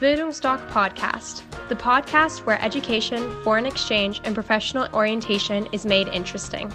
Bildungsdoc Podcast, the podcast where education, foreign exchange, and professional orientation is made interesting.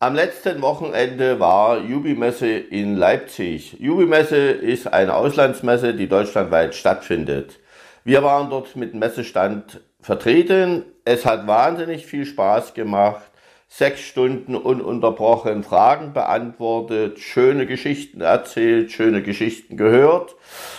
Am letzten Wochenende war Jubimesse in Leipzig. Jubimesse ist eine Auslandsmesse, die deutschlandweit stattfindet. Wir waren dort mit Messestand vertreten. Es hat wahnsinnig viel Spaß gemacht sechs Stunden ununterbrochen Fragen beantwortet, schöne Geschichten erzählt, schöne Geschichten gehört.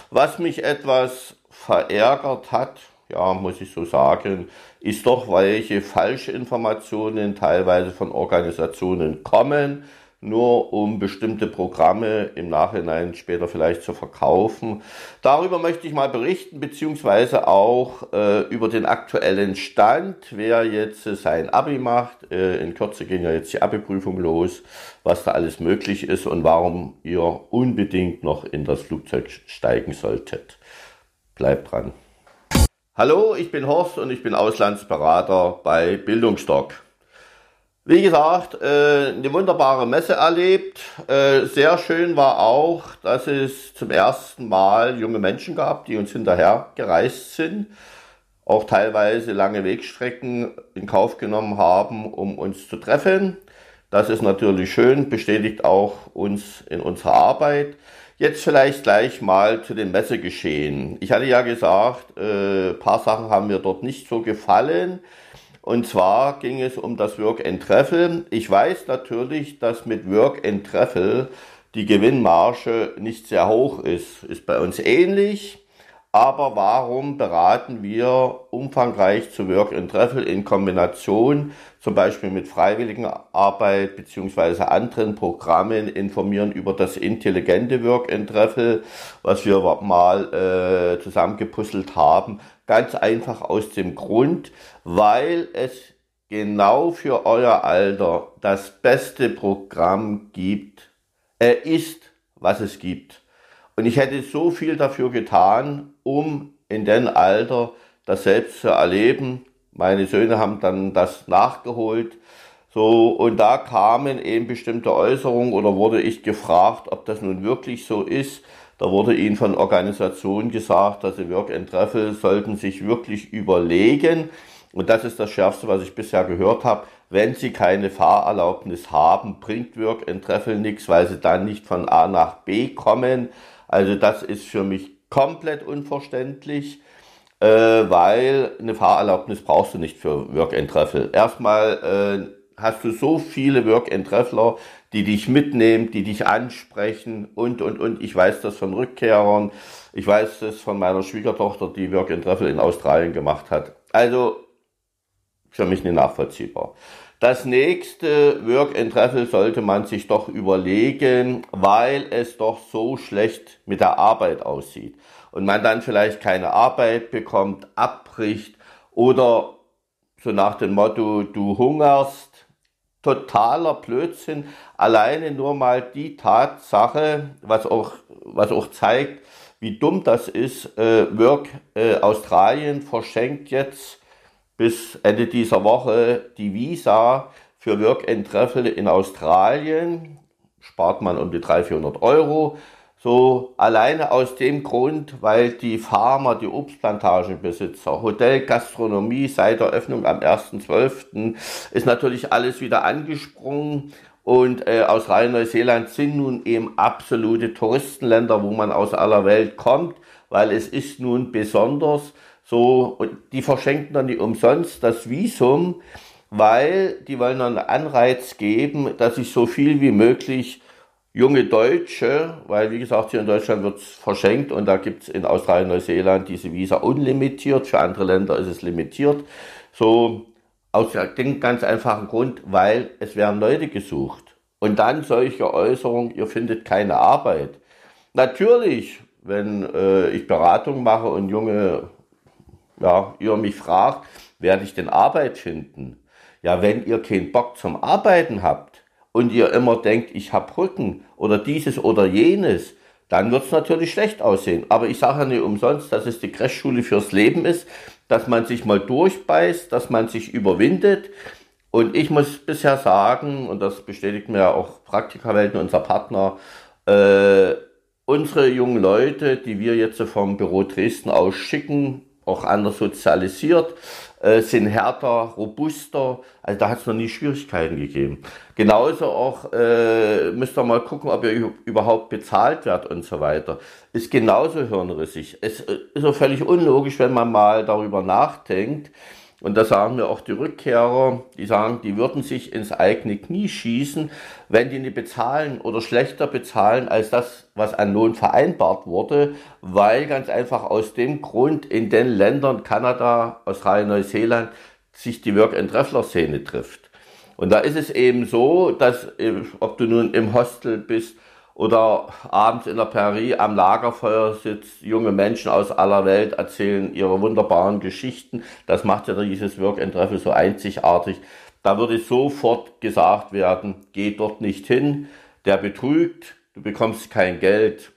Was mich etwas verärgert hat, ja, muss ich so sagen, ist doch, welche Falschinformationen teilweise von Organisationen kommen nur um bestimmte Programme im Nachhinein später vielleicht zu verkaufen. Darüber möchte ich mal berichten, beziehungsweise auch äh, über den aktuellen Stand, wer jetzt äh, sein Abi macht. Äh, in Kürze ging ja jetzt die Abi-Prüfung los, was da alles möglich ist und warum ihr unbedingt noch in das Flugzeug steigen solltet. Bleibt dran. Hallo, ich bin Horst und ich bin Auslandsberater bei Bildungsstock. Wie gesagt, äh, eine wunderbare Messe erlebt. Äh, sehr schön war auch, dass es zum ersten Mal junge Menschen gab, die uns hinterher gereist sind, auch teilweise lange Wegstrecken in Kauf genommen haben, um uns zu treffen. Das ist natürlich schön, bestätigt auch uns in unserer Arbeit. Jetzt vielleicht gleich mal zu dem Messegeschehen. Ich hatte ja gesagt, äh, paar Sachen haben mir dort nicht so gefallen. Und zwar ging es um das Work and Treffel. Ich weiß natürlich, dass mit Work and Treffel die Gewinnmarge nicht sehr hoch ist. Ist bei uns ähnlich. Aber warum beraten wir umfangreich zu Work and Treffel in Kombination, zum Beispiel mit Freiwilligenarbeit beziehungsweise anderen Programmen, informieren über das intelligente Work and Treffel, was wir mal äh, zusammengepuzzelt haben, Ganz einfach aus dem Grund, weil es genau für euer Alter das beste Programm gibt. Er ist, was es gibt. Und ich hätte so viel dafür getan, um in dem Alter das selbst zu erleben. Meine Söhne haben dann das nachgeholt. So, und da kamen eben bestimmte Äußerungen oder wurde ich gefragt, ob das nun wirklich so ist. Da wurde ihnen von Organisationen gesagt, dass sie Work and Travel sollten sich wirklich überlegen. Und das ist das Schärfste, was ich bisher gehört habe. Wenn sie keine Fahrerlaubnis haben, bringt Work and Travel nichts, weil sie dann nicht von A nach B kommen. Also das ist für mich komplett unverständlich, äh, weil eine Fahrerlaubnis brauchst du nicht für Work and Travel. Erstmal äh, hast du so viele Work and Traveler, die dich mitnehmen, die dich ansprechen und, und, und. Ich weiß das von Rückkehrern. Ich weiß das von meiner Schwiegertochter, die Work and Travel in Australien gemacht hat. Also, für mich nicht nachvollziehbar. Das nächste Work and Travel sollte man sich doch überlegen, weil es doch so schlecht mit der Arbeit aussieht. Und man dann vielleicht keine Arbeit bekommt, abbricht oder so nach dem Motto, du hungerst, totaler Blödsinn. Alleine nur mal die Tatsache, was auch, was auch zeigt, wie dumm das ist. Äh, Work äh, Australien verschenkt jetzt bis Ende dieser Woche die Visa für Work and Travel in Australien. Spart man um die 300, 400 Euro. So alleine aus dem Grund, weil die Farmer, die Obstplantagenbesitzer, Hotel, Gastronomie seit der Öffnung am 1.12. ist natürlich alles wieder angesprungen. Und äh, Australien, Neuseeland sind nun eben absolute Touristenländer, wo man aus aller Welt kommt, weil es ist nun besonders so, und die verschenken dann nicht umsonst das Visum, weil die wollen einen Anreiz geben, dass sich so viel wie möglich junge Deutsche, weil wie gesagt, hier in Deutschland wird es verschenkt und da gibt es in Australien, Neuseeland diese Visa unlimitiert, für andere Länder ist es limitiert. So aus dem ganz einfachen Grund, weil es werden Leute gesucht. Und dann solche Äußerungen, ihr findet keine Arbeit. Natürlich, wenn äh, ich Beratung mache und junge, ja, ihr mich fragt, werde ich denn Arbeit finden? Ja, wenn ihr keinen Bock zum Arbeiten habt, und ihr immer denkt, ich habe Rücken oder dieses oder jenes, dann wird es natürlich schlecht aussehen. Aber ich sage ja nicht umsonst, dass es die Crashschule fürs Leben ist, dass man sich mal durchbeißt, dass man sich überwindet. Und ich muss bisher sagen, und das bestätigt mir auch Praktikerwelten, unser Partner, äh, unsere jungen Leute, die wir jetzt vom Büro Dresden aus schicken, auch anders sozialisiert, äh, sind härter, robuster. Also da hat es noch nie Schwierigkeiten gegeben. Genauso auch äh, müsst ihr mal gucken, ob ihr überhaupt bezahlt werdet und so weiter. Ist genauso hirnrissig. Es äh, ist auch völlig unlogisch, wenn man mal darüber nachdenkt, und da sagen mir auch die Rückkehrer, die sagen, die würden sich ins eigene Knie schießen, wenn die nicht bezahlen oder schlechter bezahlen als das, was an Lohn vereinbart wurde, weil ganz einfach aus dem Grund in den Ländern Kanada, Australien, Neuseeland sich die Work-and-Treffler-Szene trifft. Und da ist es eben so, dass, ob du nun im Hostel bist oder abends in der Prärie am Lagerfeuer sitzt, junge Menschen aus aller Welt erzählen ihre wunderbaren Geschichten. Das macht ja dieses Work and Travel so einzigartig. Da würde sofort gesagt werden, geh dort nicht hin, der betrügt, du bekommst kein Geld.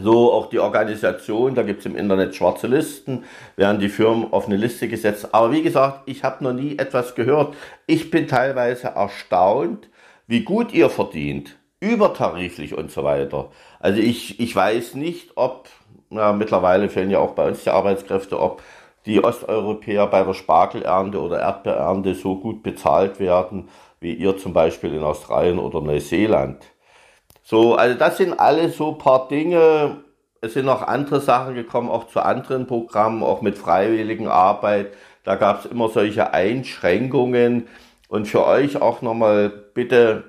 So auch die Organisation, da gibt's im Internet schwarze Listen, werden die Firmen auf eine Liste gesetzt. Aber wie gesagt, ich habe noch nie etwas gehört. Ich bin teilweise erstaunt, wie gut ihr verdient übertariflich und so weiter. Also ich, ich weiß nicht, ob, na, mittlerweile fehlen ja auch bei uns die Arbeitskräfte, ob die Osteuropäer bei der Spargelernte oder Erdbeerernte so gut bezahlt werden, wie ihr zum Beispiel in Australien oder Neuseeland. So, also das sind alles so paar Dinge. Es sind noch andere Sachen gekommen, auch zu anderen Programmen, auch mit freiwilligen Arbeit. Da gab es immer solche Einschränkungen. Und für euch auch nochmal bitte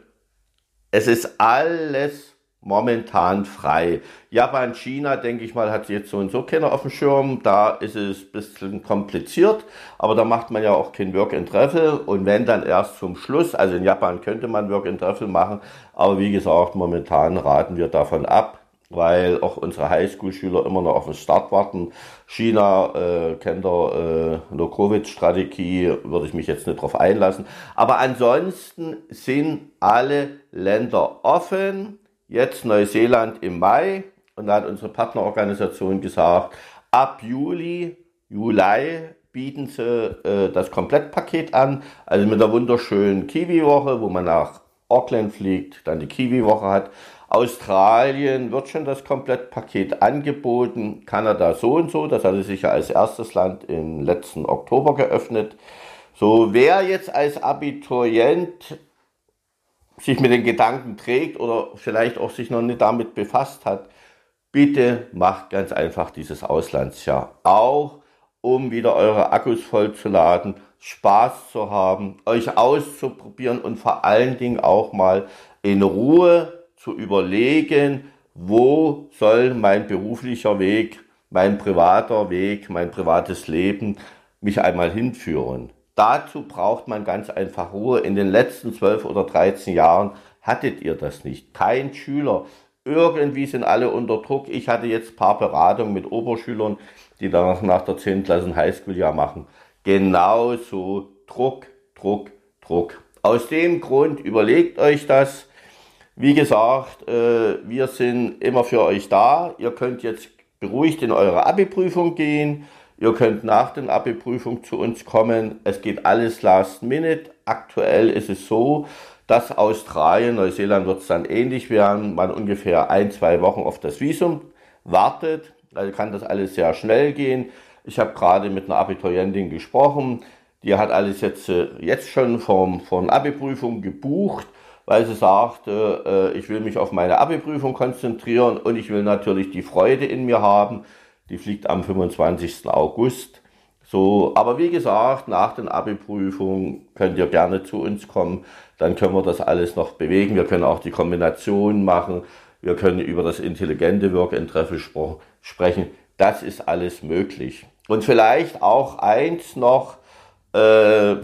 es ist alles momentan frei. Japan, China, denke ich mal, hat jetzt so und so keiner auf dem Schirm. Da ist es ein bisschen kompliziert, aber da macht man ja auch kein Work and Travel und wenn dann erst zum Schluss, also in Japan könnte man Work and Travel machen, aber wie gesagt, momentan raten wir davon ab weil auch unsere Highschool-Schüler immer noch auf den Start warten. China äh, kennt der äh, No-Covid-Strategie, würde ich mich jetzt nicht drauf einlassen. Aber ansonsten sind alle Länder offen. Jetzt Neuseeland im Mai. Und da hat unsere Partnerorganisation gesagt, ab Juli, Juli bieten sie äh, das Komplettpaket an. Also mit der wunderschönen Kiwi-Woche, wo man nach Auckland fliegt, dann die Kiwi-Woche hat. Australien wird schon das Komplettpaket angeboten, Kanada so und so, das hatte sich ja als erstes Land im letzten Oktober geöffnet. So, wer jetzt als Abiturient sich mit den Gedanken trägt oder vielleicht auch sich noch nicht damit befasst hat, bitte macht ganz einfach dieses Auslandsjahr. Auch um wieder eure Akkus vollzuladen, Spaß zu haben, euch auszuprobieren und vor allen Dingen auch mal in Ruhe zu überlegen, wo soll mein beruflicher Weg, mein privater Weg, mein privates Leben mich einmal hinführen. Dazu braucht man ganz einfach Ruhe. In den letzten 12 oder 13 Jahren hattet ihr das nicht. Kein Schüler. Irgendwie sind alle unter Druck. Ich hatte jetzt paar Beratungen mit Oberschülern, die danach nach der 10. Klasse ein Highschool-Jahr machen. Genauso Druck, Druck, Druck. Aus dem Grund überlegt euch das wie gesagt, äh, wir sind immer für euch da. Ihr könnt jetzt beruhigt in eure Abi-Prüfung gehen. Ihr könnt nach der Abi-Prüfung zu uns kommen. Es geht alles last minute. Aktuell ist es so, dass Australien, Neuseeland wird es dann ähnlich werden, man ungefähr ein, zwei Wochen auf das Visum wartet. Also kann das alles sehr schnell gehen. Ich habe gerade mit einer Abiturientin gesprochen. Die hat alles jetzt, äh, jetzt schon vom, von Abi-Prüfung gebucht weil sie sagt, äh, ich will mich auf meine Abi-Prüfung konzentrieren und ich will natürlich die Freude in mir haben. Die fliegt am 25. August. So, aber wie gesagt, nach den Abi-Prüfungen könnt ihr gerne zu uns kommen. Dann können wir das alles noch bewegen. Wir können auch die Kombination machen. Wir können über das intelligente Work and Treffel sprechen. Das ist alles möglich. Und vielleicht auch eins noch. Äh,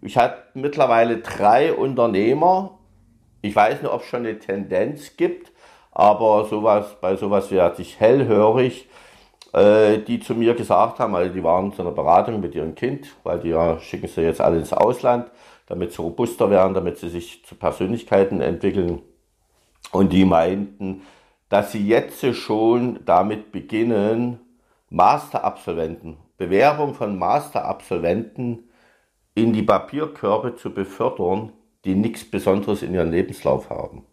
ich habe mittlerweile drei Unternehmer ich weiß nicht, ob es schon eine Tendenz gibt, aber sowas, bei sowas werde ich hellhörig, äh, die zu mir gesagt haben, also die waren zu einer Beratung mit ihrem Kind, weil die ja schicken sie jetzt alle ins Ausland, damit sie robuster werden, damit sie sich zu Persönlichkeiten entwickeln. Und die meinten, dass sie jetzt schon damit beginnen, Masterabsolventen, Bewerbung von Masterabsolventen in die Papierkörbe zu befördern, die nichts Besonderes in ihrem Lebenslauf haben.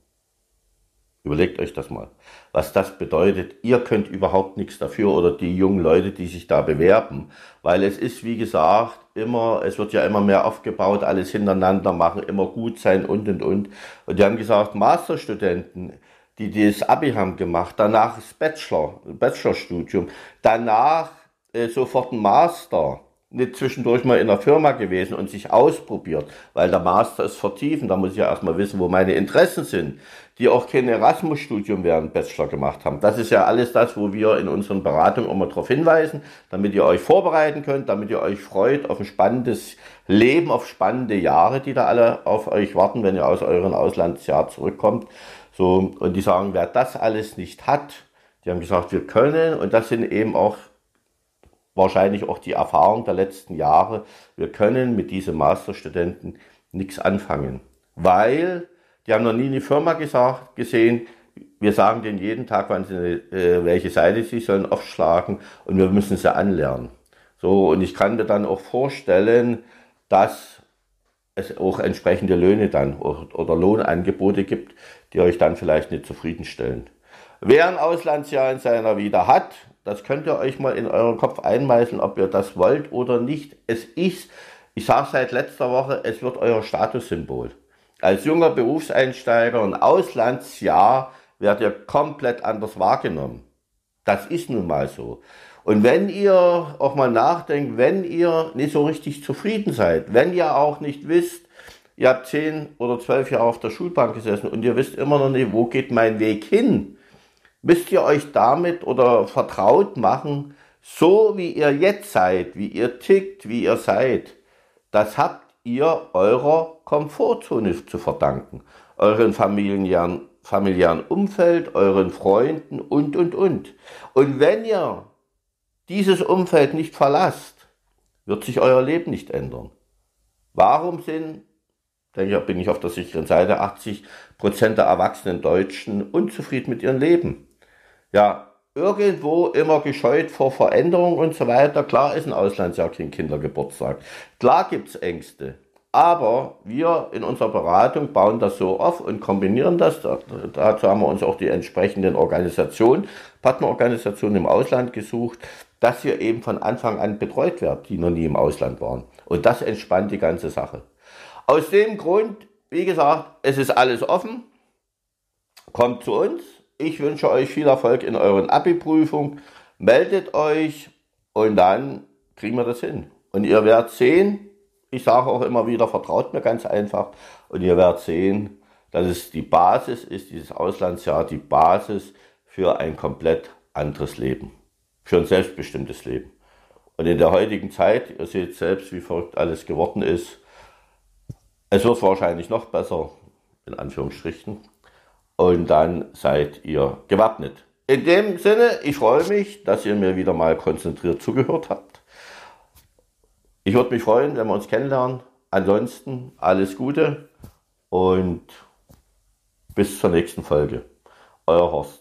Überlegt euch das mal, was das bedeutet. Ihr könnt überhaupt nichts dafür oder die jungen Leute, die sich da bewerben, weil es ist, wie gesagt, immer, es wird ja immer mehr aufgebaut, alles hintereinander machen, immer gut sein und und und. Und die haben gesagt, Masterstudenten, die das Abi haben gemacht, danach das Bachelor, Bachelorstudium, danach äh, sofort ein Master nicht zwischendurch mal in einer Firma gewesen und sich ausprobiert, weil der Master ist vertiefen, da muss ich ja erstmal wissen, wo meine Interessen sind, die auch kein Erasmus-Studium während Bachelor gemacht haben. Das ist ja alles das, wo wir in unseren Beratungen immer darauf hinweisen, damit ihr euch vorbereiten könnt, damit ihr euch freut auf ein spannendes Leben, auf spannende Jahre, die da alle auf euch warten, wenn ihr aus euren Auslandsjahr zurückkommt. So, und die sagen, wer das alles nicht hat, die haben gesagt, wir können, und das sind eben auch wahrscheinlich auch die Erfahrung der letzten Jahre, wir können mit diesen Masterstudenten nichts anfangen, weil die haben noch nie eine Firma gesagt, gesehen, wir sagen denen jeden Tag, wann sie, äh, welche Seite sie sollen aufschlagen und wir müssen sie anlernen. So, und ich kann mir dann auch vorstellen, dass es auch entsprechende Löhne dann oder Lohnangebote gibt, die euch dann vielleicht nicht zufriedenstellen. Wer ein Auslandsjahr in seiner Vida hat, das könnt ihr euch mal in euren Kopf einmeißeln, ob ihr das wollt oder nicht. Es ist, ich sage seit letzter Woche, es wird euer Statussymbol. Als junger Berufseinsteiger und Auslandsjahr werdet ihr komplett anders wahrgenommen. Das ist nun mal so. Und wenn ihr auch mal nachdenkt, wenn ihr nicht so richtig zufrieden seid, wenn ihr auch nicht wisst, ihr habt zehn oder zwölf Jahre auf der Schulbank gesessen und ihr wisst immer noch nicht, wo geht mein Weg hin, müsst ihr euch damit oder vertraut machen, so wie ihr jetzt seid, wie ihr tickt, wie ihr seid, das habt ihr eurer Komfortzone zu verdanken, euren familiären, familiären Umfeld, euren Freunden und, und, und. Und wenn ihr dieses Umfeld nicht verlasst, wird sich euer Leben nicht ändern. Warum sind, denke ich, bin ich auf der sicheren Seite, 80 Prozent der erwachsenen Deutschen unzufrieden mit ihrem Leben? Ja, irgendwo immer gescheut vor Veränderung und so weiter. Klar ist ein Auslandsjahr kein Kindergeburtstag. Klar gibt's Ängste. Aber wir in unserer Beratung bauen das so auf und kombinieren das. Dazu haben wir uns auch die entsprechenden Organisationen, Partnerorganisationen im Ausland gesucht, dass wir eben von Anfang an betreut werden, die noch nie im Ausland waren. Und das entspannt die ganze Sache. Aus dem Grund, wie gesagt, es ist alles offen. Kommt zu uns, ich wünsche euch viel Erfolg in euren Abi-Prüfungen. Meldet euch und dann kriegen wir das hin. Und ihr werdet sehen, ich sage auch immer wieder, vertraut mir ganz einfach. Und ihr werdet sehen, dass es die Basis ist, dieses Auslandsjahr, die Basis für ein komplett anderes Leben. Für ein selbstbestimmtes Leben. Und in der heutigen Zeit, ihr seht selbst, wie verrückt alles geworden ist, es wird wahrscheinlich noch besser, in Anführungsstrichen und dann seid ihr gewappnet. In dem Sinne, ich freue mich, dass ihr mir wieder mal konzentriert zugehört habt. Ich würde mich freuen, wenn wir uns kennenlernen. Ansonsten alles Gute und bis zur nächsten Folge. Euer Horst.